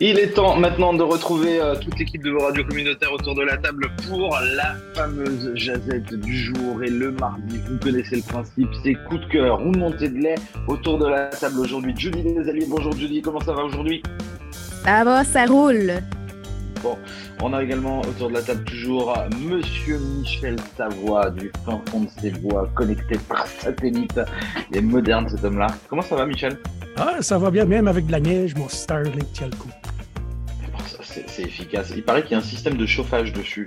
Il est temps maintenant de retrouver euh, toute l'équipe de vos radios communautaires autour de la table pour la fameuse jazette du jour. Et le mardi, vous connaissez le principe, c'est coup de cœur ou montée de lait autour de la table aujourd'hui. Julie Desalliés, bonjour Julie, comment ça va aujourd'hui? Ça va, ça roule. Bon, on a également autour de la table toujours Monsieur Michel Savoie du fin fond de ses voix connecté par satellite. Il est moderne cet homme-là. Comment ça va Michel? Ah, ça va bien, même avec de la neige, mon Starlink tient le coup. C'est c'est efficace. Il paraît qu'il y a un système de chauffage dessus.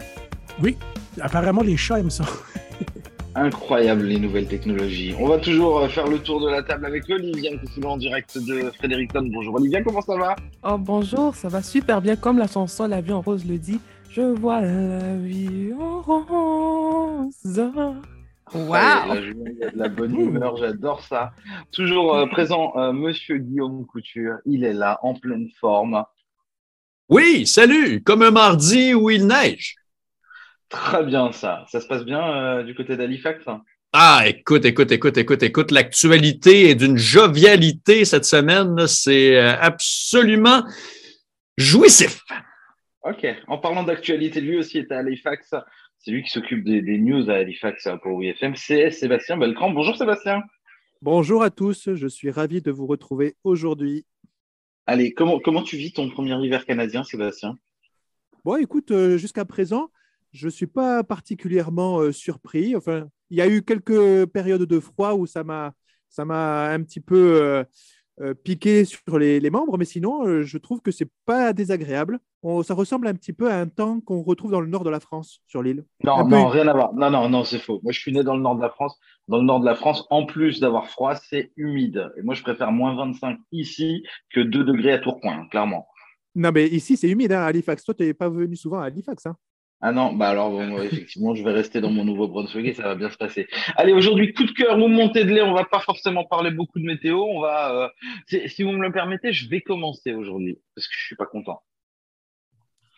Oui, apparemment les chats aiment ça. Incroyable les nouvelles technologies. On va toujours euh, faire le tour de la table avec Olivia qui est en direct de Fredericton. Bonjour Olivia, comment ça va? Oh bonjour, ça va super bien comme la chanson La vie en rose le dit. Je vois la vie en rose. Wow. Allez, la journée, il y a de la bonne humeur, j'adore ça. Toujours euh, présent, euh, Monsieur Guillaume Couture, il est là, en pleine forme. Oui, salut, comme un mardi où il neige. Très bien ça. Ça se passe bien euh, du côté d'Halifax hein? Ah, écoute, écoute, écoute, écoute, écoute, l'actualité est d'une jovialité cette semaine. C'est euh, absolument jouissif. Ok. En parlant d'actualité, lui aussi est à Halifax. C'est lui qui s'occupe des, des news à Halifax euh, pour WFM. C'est Sébastien Belcramp. Bonjour Sébastien. Bonjour à tous, je suis ravi de vous retrouver aujourd'hui. Allez, comment, comment tu vis ton premier hiver canadien, Sébastien? Bon, écoute, euh, jusqu'à présent, je ne suis pas particulièrement euh, surpris. Enfin, il y a eu quelques périodes de froid où ça m'a, ça m'a un petit peu euh, piqué sur les, les membres, mais sinon, euh, je trouve que c'est pas désagréable. On- ça ressemble un petit peu à un temps qu'on retrouve dans le nord de la France, sur l'île. Non, peu- non, rien à voir. Non, non, non, c'est faux. Moi, je suis né dans le nord de la France. Dans le nord de la France, en plus d'avoir froid, c'est humide. Et moi, je préfère moins 25 ici que 2 degrés à Tourcoing, clairement. Non, mais ici, c'est humide hein, à Halifax. Toi, tu n'es pas venu souvent à Halifax. Hein. Ah non, bah alors, bon, effectivement, je vais rester dans mon Nouveau-Brunswick et ça va bien se passer. Allez, aujourd'hui, coup de cœur ou montée de lait. On va pas forcément parler beaucoup de météo. On va, euh, si, vous me le permettez, je vais commencer aujourd'hui parce que je suis pas content.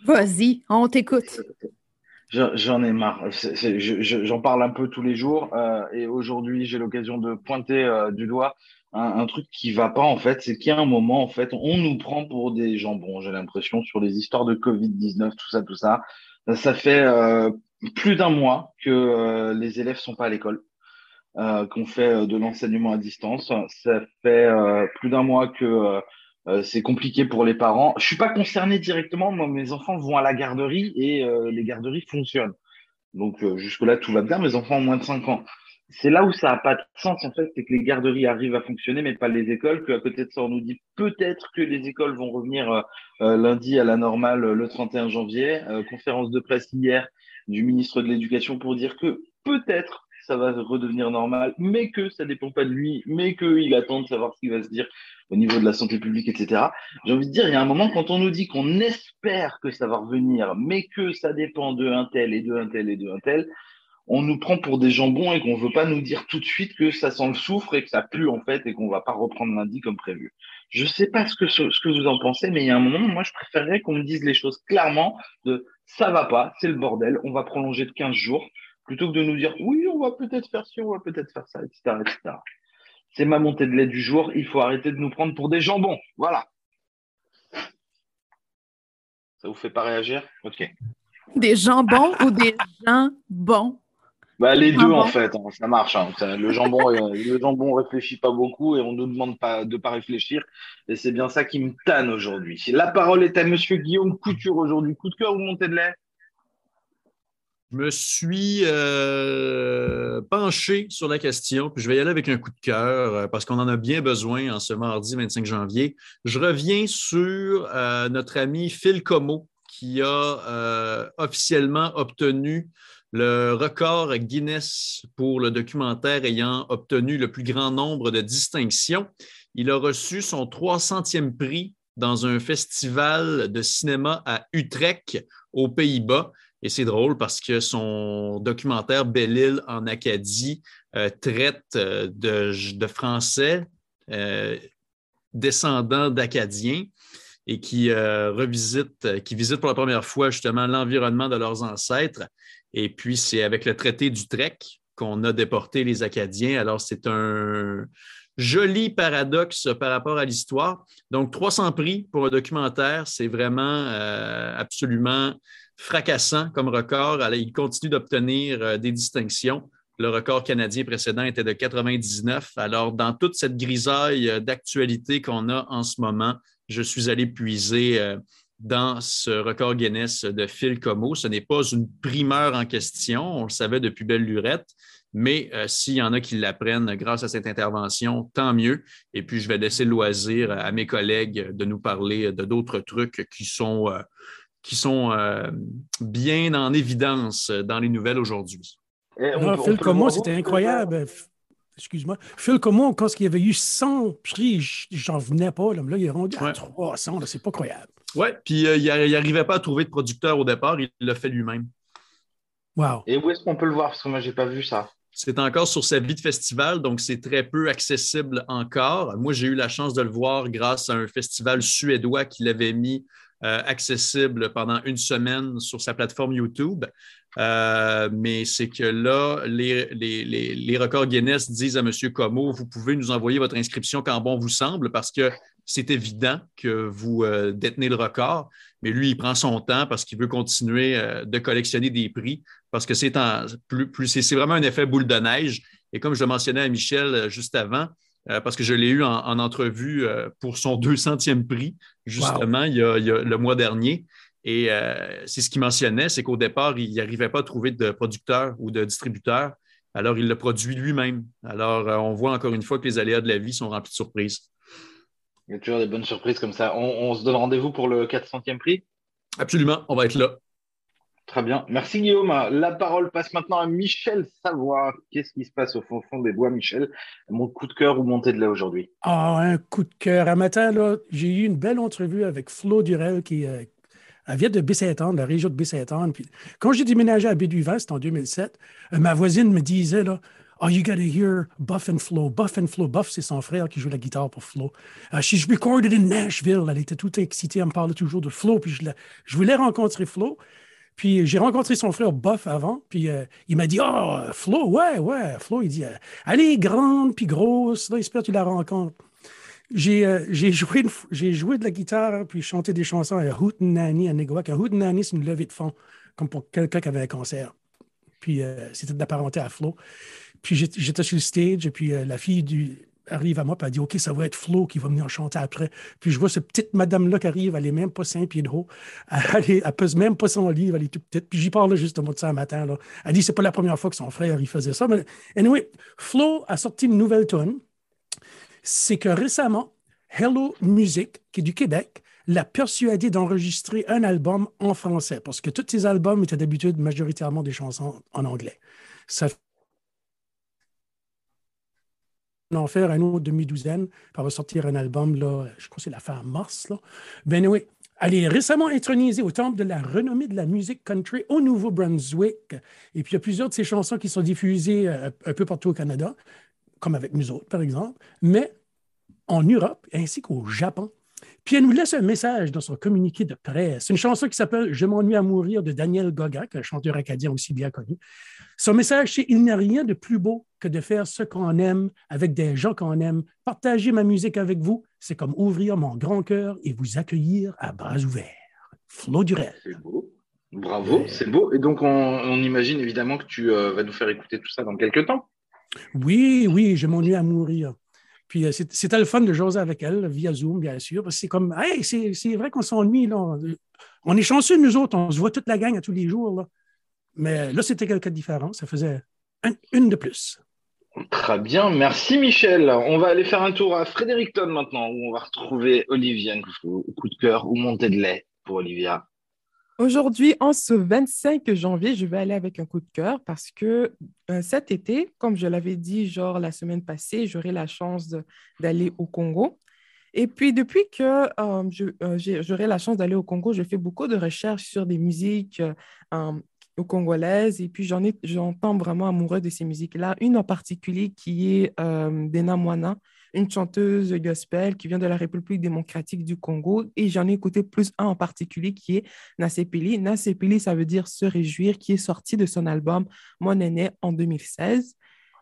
Vas-y, on t'écoute. Je- J'en ai marre. J'en parle un peu tous les jours euh, et aujourd'hui j'ai l'occasion de pointer euh, du doigt un, un truc qui va pas en fait. C'est qu'il y a un moment en fait, on nous prend pour des jambons. J'ai l'impression sur les histoires de Covid-19, tout ça, tout ça. Ça fait euh, plus d'un mois que euh, les élèves sont pas à l'école, euh, qu'on fait de l'enseignement à distance. Ça fait plus d'un mois que c'est compliqué pour les parents. Je suis pas concerné directement. Moi, mes enfants vont à la garderie et les garderies fonctionnent. Donc euh, jusque-là, tout va bien. Mes enfants ont moins de 5 ans. C'est là où ça n'a pas de sens, en fait, c'est que les garderies arrivent à fonctionner, mais pas les écoles. Qu'à côté de ça, on nous dit peut-être que les écoles vont revenir euh, euh, lundi à la normale euh, le 31 janvier. Conférence de presse hier du ministre de l'Éducation pour dire que peut-être ça va redevenir normal, mais que ça dépend pas de lui, mais qu'il attend de savoir ce qui va se dire au niveau de la santé publique, etc. J'ai envie de dire, il y a un moment, quand on nous dit qu'on espère que ça va revenir, mais que ça dépend de un tel et de un tel et de un tel, on nous prend pour des jambons et qu'on veut pas nous dire tout de suite que ça sent le soufre et que ça pue en fait et qu'on va pas reprendre lundi comme prévu. Je sais pas ce que, vous en pensez, mais il y a un moment, moi, je préférerais qu'on me dise les choses clairement de ça va pas, c'est le bordel, on va prolonger de 15 jours, plutôt que de nous dire oui, on va peut-être faire ci, on va peut-être faire ça, etc., etc. C'est ma montée de lait du jour. Il faut arrêter de nous prendre pour des jambons. Voilà. Ça vous fait pas réagir? Ok. Des jambons ou des gens bons? Bah, les deux, Jambon. en fait, hein, ça marche. hein. Ça, le jambon, euh, le jambon on réfléchit pas beaucoup et on nous demande pas de pas réfléchir. Et c'est bien ça qui me tanne aujourd'hui. La parole est à Monsieur Guillaume Couture aujourd'hui. Coup de cœur ou montée de lait Je me suis euh, penché sur la question, puis je vais y aller avec un coup de cœur euh, parce qu'on en a bien besoin en ce mardi 25 janvier. Je reviens sur euh, notre ami Phil Como qui a euh, officiellement obtenu le record Guinness pour le documentaire ayant obtenu le plus grand nombre de distinctions. Il a reçu son 300e prix dans un festival de cinéma à Utrecht, aux Pays-Bas. Et c'est drôle parce que son documentaire Belle-Île en Acadie euh, traite euh, de, Français euh, descendants d'Acadiens et qui euh, revisitent, qui visitent pour la première fois justement l'environnement de leurs ancêtres. Et puis, c'est avec le traité d'Utrecht qu'on a déporté les Acadiens. Alors, c'est un, Joli paradoxe par rapport à l'histoire. Donc, 300 prix pour un documentaire, c'est vraiment euh, absolument fracassant comme record. Il continue d'obtenir euh, des distinctions. Le record canadien précédent était de 99. Alors, dans toute cette grisaille euh, d'actualité qu'on a en ce moment, je suis allé puiser dans ce record Guinness de Phil Como. Ce n'est pas une primeur en question, on le savait depuis belle lurette, mais euh, s'il y en a qui l'apprennent grâce à cette intervention, tant mieux. Et puis, je vais laisser le loisir à mes collègues de nous parler de d'autres trucs qui sont, euh, qui sont euh, bien en évidence dans les nouvelles aujourd'hui. Peut- on Phil Como, c'était incroyable. Excuse-moi. Phil Como, quand il y avait eu 100 prix, j'en venais pas. Là, là il est rendu à Ouais. 300. là, C'est pas croyable. Oui, puis euh, il n'arrivait pas à trouver de producteur au départ, il l'a fait lui-même. Wow. Et où est-ce qu'on peut le voir? Parce que moi, j'ai pas vu ça. C'est encore sur sa vie de festival, donc c'est très peu accessible encore. Moi, j'ai eu la chance de le voir grâce à un festival suédois qui l'avait mis euh, accessible pendant une semaine sur sa plateforme YouTube. Euh, mais c'est que là, les, les- les- les records Guinness disent à M. Como, vous pouvez nous envoyer votre inscription quand bon vous semble, parce que c'est évident que vous euh, détenez le record. Mais lui, il prend son temps parce qu'il veut continuer euh, de collectionner des prix parce que c'est plus, c'est vraiment un effet boule de neige. Et comme je le mentionnais à Michel euh, juste avant, parce que je l'ai eu en, en entrevue pour son 200e prix, justement, le mois dernier. Et c'est ce qu'il mentionnait, c'est qu'au départ, il n'arrivait pas à trouver de producteur ou de distributeur. Alors, il le produit lui-même. Alors, on voit encore une fois que les aléas de la vie sont remplis de surprises. Il y a toujours des bonnes surprises comme ça. On, on se donne rendez-vous pour le 400e prix. Absolument, on va être là. Très bien. Merci Guillaume. La parole passe maintenant à Michel Savoir. Qu'est-ce qui se passe au fond, fond des bois, Michel? Mon coup de cœur ou montée de lait aujourd'hui? Ah, un coup de cœur. Un matin, là, j'ai eu une belle entrevue avec Flo Durel qui euh, vient de Baie-Saint-Anne, la région de Baie-Saint-Anne. Puis quand j'ai déménagé à Béduvin, c'était en 2007, euh, ma voisine me disait là, Oh, you gotta hear Buff and Flo. Buff and Flo. Buff, c'est son frère qui joue la guitare pour Flo. Uh, she's recorded in Nashville. Elle était toute excitée. Elle me parlait toujours de Flo. Puis je, la- je voulais rencontrer Flo. Puis j'ai rencontré son frère Buff avant. Puis euh, il m'a dit Oh, Flo, ouais, ouais. Flo, il dit euh, Elle est grande puis grosse. J'espère que tu la rencontres. J'ai euh, j'ai joué, de la guitare puis chanté des chansons à Hootenanny à Negoac. Un Hootenanny, c'est une levée de fonds, comme pour quelqu'un qui avait un cancer. Puis c'était de à Flo. Puis j'étais sur le stage et puis euh, la fille du, arrive à moi et elle dit OK, ça va être Flo qui va venir chanter après. Puis je vois cette petite madame-là qui arrive, elle est même pas 5 pieds de haut. Elle, est- pèse même pas son livre, elle est toute petite. Puis j'y parle justement de ça un matin. Là. Elle dit c'est pas la première fois que son frère il faisait ça. Mais anyway, Flo a sorti une nouvelle tonne. C'est que récemment, Hello Music, qui est du Québec, l'a persuadé d'enregistrer un album en français, parce que tous ses albums étaient d'habitude majoritairement des chansons en anglais. Ça en faire un autre demi-douzaine, elle va sortir un album, là, je crois que c'est la fin mars. Ben oui, elle est récemment intronisée au temple de la renommée de la musique country au Nouveau-Brunswick. Et puis, il y a plusieurs de ses chansons qui sont diffusées euh, un peu partout au Canada, comme avec nous autres, par exemple, mais en Europe ainsi qu'au Japon. Puis elle nous laisse un message dans son communiqué de presse. Une chanson qui s'appelle Je m'ennuie à mourir de Daniel Goga, qui est un chanteur acadien aussi bien connu. Son message, c'est Il n'y a rien de plus beau que de faire ce qu'on aime avec des gens qu'on aime. Partager ma musique avec vous, c'est comme ouvrir mon grand cœur et vous accueillir à bras ouverts. Flo Durel. C'est beau. Bravo, c'est beau. Et donc, on, on imagine évidemment que tu euh, vas nous faire écouter tout ça dans quelques temps. Oui, oui, je m'ennuie à mourir. Puis euh, c'était le fun de jaser avec elle via Zoom, bien sûr. Parce que c'est comme, hey, c'est vrai qu'on s'ennuie. là. On est chanceux, nous autres, on se voit toute la gang à tous les jours. Là. Mais là, c'était quelque chose de différent. Ça faisait un- une de plus. Très bien, merci Michel. On va aller faire un tour à Fredericton maintenant, où on va retrouver Olivia. Coup de cœur ou montée de lait pour Olivia. Aujourd'hui, en ce 25 janvier, je vais aller avec un coup de cœur parce que euh, cet été, comme je l'avais dit, genre la semaine passée, j'aurai la chance d'aller au Congo. Et puis, depuis que euh, euh, j'aurai la chance d'aller au Congo, je fais beaucoup de recherches sur des musiques congolaises et puis j'en ai, j'en tombe vraiment amoureux de ces musiques-là. Une en particulier qui est Dena Moana, une chanteuse gospel qui vient de la République démocratique du Congo. Et j'en ai écouté plus un en particulier qui est Nasepili. Nasepili, ça veut dire se réjouir, qui est sorti de son album Mon aîné en 2016.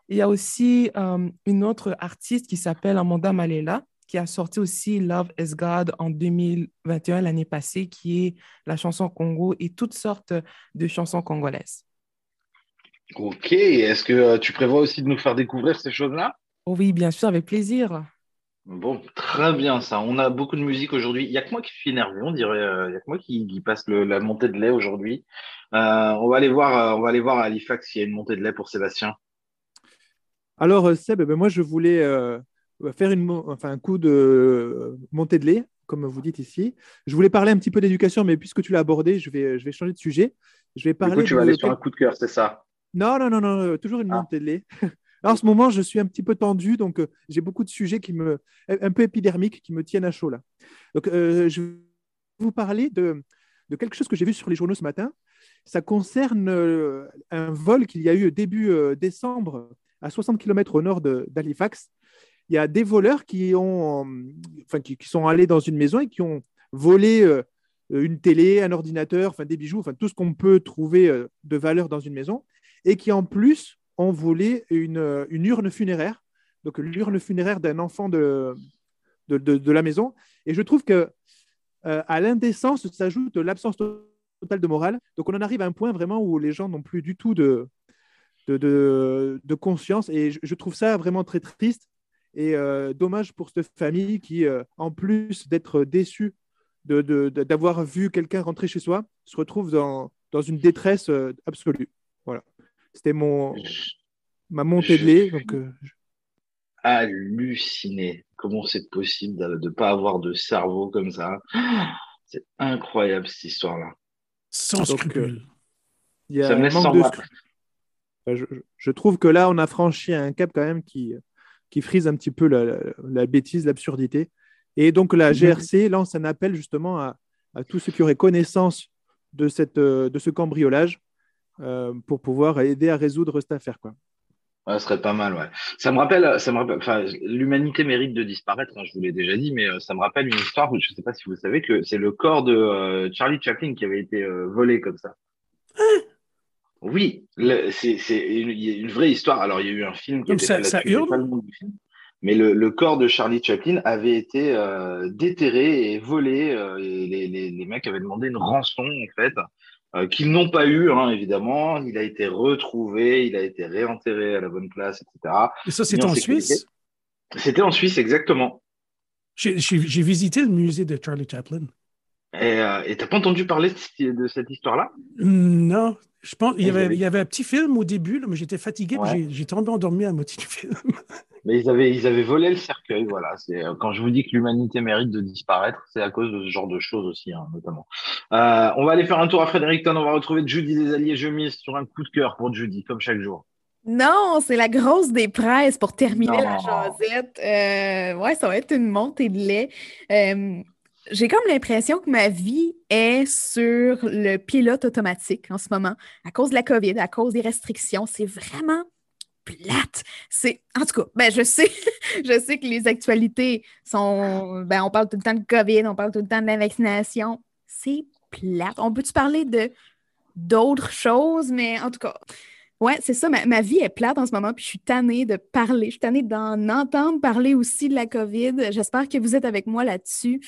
Il y a aussi euh, une autre artiste qui s'appelle Amanda Malela, qui a sorti aussi Love is God en 2021, l'année passée, qui est la chanson Congo et toutes sortes de chansons congolaises. Ok, est-ce que euh, tu prévois aussi de nous faire découvrir ces choses-là? Oh oui, bien sûr, avec plaisir. Bon, très bien ça. On a beaucoup de musique aujourd'hui. Il n'y a que moi qui suis énervé, on dirait. euh, Il n'y a que moi qui, qui passe le- la montée de lait aujourd'hui. Euh, on va aller voir, euh, on va aller voir à Halifax s'il y a une montée de lait pour Sébastien. Alors, Seb, ben, moi, je voulais euh, faire une, mo- enfin, un coup de montée de lait, comme vous dites ici. Je voulais parler un petit peu d'éducation, mais puisque tu l'as abordé, je vais, je vais changer de sujet. Je vais Du parler coup, tu vas aller sur un coup de cœur, c'est ça? Non, non, non, non, toujours une Ah. montée de lait. En ce moment, je suis un petit peu tendu, donc euh, j'ai beaucoup de sujets qui me, un peu épidermiques qui me tiennent à chaud là. Donc, euh, je vais vous parler de, de quelque chose que j'ai vu sur les journaux ce matin. Ça concerne euh, un vol qu'il y a eu début décembre à 60 km au nord d'Halifax. Il y a des voleurs qui, ont, enfin, qui, sont allés dans une maison et qui ont volé une télé, un ordinateur, enfin, des bijoux, enfin, tout ce qu'on peut trouver de valeur dans une maison et qui en plus ont volé une, euh, une urne funéraire, donc l'urne funéraire d'un enfant de, de, la maison. Et je trouve que euh, à l'indécence s'ajoute l'absence totale de morale. Donc on en arrive à un point vraiment où les gens n'ont plus du tout de, de, conscience. Et je, trouve ça vraiment très triste et euh, dommage pour cette famille qui, en plus d'être déçue d'avoir vu quelqu'un rentrer chez soi, se retrouve dans, dans une détresse absolue. C'était mon, ma montée de lait. Donc, euh, je- Halluciné. Comment c'est possible de ne pas avoir de cerveau comme ça? C'est incroyable cette histoire-là. Sans Donc, scrupule. Ça me laisse sans de voix. scru- Enfin, je, trouve que là, on a franchi un cap quand même qui, qui frise un petit peu la, la- la bêtise, l'absurdité. Et donc, la GRC lance un appel justement à, à tous ceux qui auraient connaissance de, cette, euh, de ce cambriolage euh, pour pouvoir aider à résoudre cette affaire. Quoi. Ouais, ce serait pas mal, ouais. Ça me rappelle, ça me rappelle, enfin, l'humanité mérite de disparaître, hein, je vous l'ai déjà dit, mais euh, ça me rappelle une histoire où je sais pas si vous savez que c'est le corps de euh, Charlie Chaplin qui avait été volé comme ça. Oui, le- c'est une, vraie histoire. Alors, il y a eu un film qui ça- hurle? pas le nom du film. Mais le, le corps de Charlie Chaplin avait été déterré et volé. et les, les, les mecs avaient demandé une rançon, en fait, euh, qu'ils n'ont pas eu, hein, évidemment. Il a été retrouvé, il a été réenterré à la bonne place, etc. Et ça, mis en. Suisse. C'était en Suisse, exactement. J'ai visité le musée de Charlie Chaplin. Et euh, t'as pas entendu parler de, cette- histoire-là? Non, je pense il y avait, avaient- il y avait un petit film au début, là, mais j'étais fatigué, Ouais. j'ai- tombé endormi à moitié du film. Mais ils avaient, ils avaient volé le cercueil, voilà. C'est euh, quand je vous dis que l'humanité mérite de disparaître, c'est à cause de ce genre de choses aussi, hein, notamment. Euh, on va aller faire un tour à Fredericton. On va retrouver Judy des Alliés. Je mise sur un coup de cœur pour Judy, comme chaque jour. Non, c'est la grosse des presses pour terminer la jasette. Euh, ouais, ça va être une montée de lait. Euh, j'ai comme l'impression que ma vie est sur le pilote automatique en ce moment, à cause de la COVID, à cause des restrictions. C'est vraiment plate. C'est, en tout cas, ben, je sais, je sais que les actualités sont, ben, on parle tout le temps de COVID, on parle tout le temps de la vaccination. C'est plate. On peut-tu parler de d'autres choses, mais en tout cas, ouais, c'est ça. Ma, ma vie est plate en ce moment, puis je suis tannée de parler. Je suis tannée d'en entendre parler aussi de la COVID. J'espère que vous êtes avec moi là-dessus.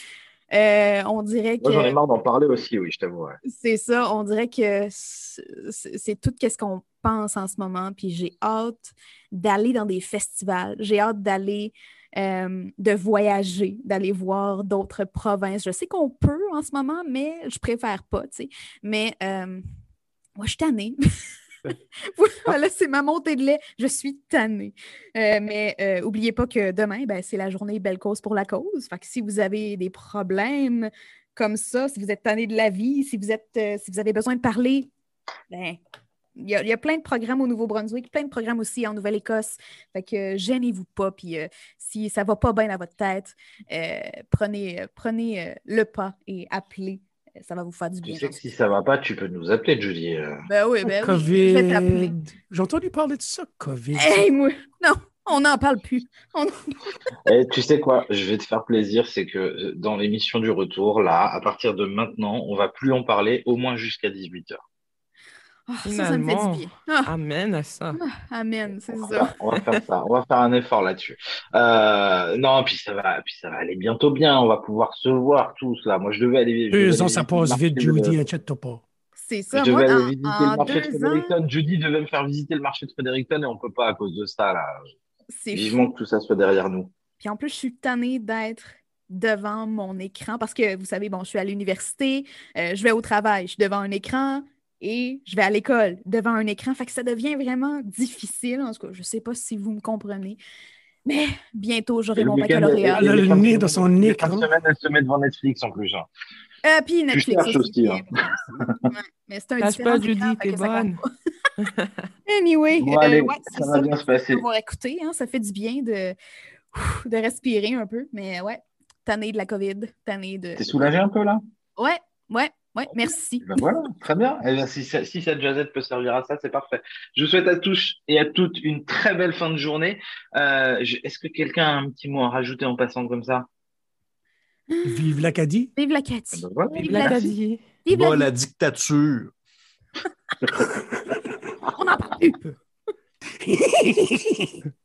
Euh, on dirait Moi, j'en ai que marre d'en parler aussi, oui, je t'avoue. ouais. c'est ça, on dirait que c'est c'est tout ce qu'on pense en ce moment. Puis j'ai hâte d'aller dans des festivals. J'ai hâte d'aller, euh, de voyager, d'aller voir d'autres provinces. Je sais qu'on peut en ce moment, mais je préfère pas, tu sais. Mais euh, moi, je suis tannée. voilà, c'est ma montée de lait. Je suis tannée. Euh, mais euh, oubliez pas que demain, ben, c'est la journée Belle Cause pour la cause. Fait que si vous avez des problèmes comme ça, si vous êtes tanné de la vie, si vous, êtes, euh, si vous avez besoin de parler, ben, il y, a, il y a plein de programmes au Nouveau-Brunswick, plein de programmes aussi en Nouvelle-Écosse. Fait que euh, gênez-vous pas. Puis euh, si ça va pas bien dans votre tête, euh, prenez, prenez le pas et appelez. Ça va vous faire du Tu bien. sais j'en que si ça va pas, tu peux nous appeler, Judy. euh. Ben oui, ben oui. J'ai entendu parler de ça, COVID. Hey, moi, non, on n'en parle plus. On- Et tu sais quoi, je vais te faire plaisir, c'est que euh, dans l'émission du retour, là, à partir de maintenant, on va plus en parler, au moins jusqu'à 18h. Ah, ça, ça me fait du bien. Ah, Amen à ça. amen, c'est On ça. va, on va faire ça, on va faire un effort là-dessus. Euh, non, puis ça va, puis ça va aller bientôt bien. On va pouvoir se voir tous là. Moi, je devais aller. je devais Deux ans, ça visiter passe le vite, Judy, inquiète-toi pas. C'est Je ça. devais Moi, aller en, visiter en le marché de ans, Fredericton. Judy devait me faire visiter le marché de Fredericton et on peut pas à cause de ça là. Vivement que tout ça soit derrière nous. Puis en plus, je suis tannée d'être devant mon écran parce que vous savez, bon, je suis à l'université, euh, je vais au travail, je suis devant un écran et je vais à l'école devant un écran. Fait que ça devient vraiment difficile. En tout cas, je sais pas si vous me comprenez. Mais bientôt, j'aurai mon baccalauréat. Elle a le nez dans son écran. de semaine, elle se met devant Netflix en plus. hein. Euh, puis Netflix cherches aussi. aussi, hein. Mais c'est un Lâche différent pas, Judy, t'es bonne. Anyway, Bon, euh, ouais, ça va bien se passer. Avoir écouté, hein, ça fait du bien de, de respirer un peu. Mais ouais, tannée de la COVID, tannée de. T'es soulagé un peu là? Ouais, ouais, ouais, merci. Ben voilà, très bien. Eh bien, si, si cette jazette peut servir à ça, c'est parfait. Je vous souhaite à tous et à toutes une très belle fin de journée. Euh, Est-ce que quelqu'un a un petit mot à rajouter en passant comme ça? Vive l'Acadie. Vive la Eh Cathy. ben voilà. Vive La la- Daddy. Vive la dictature. On en parle plus.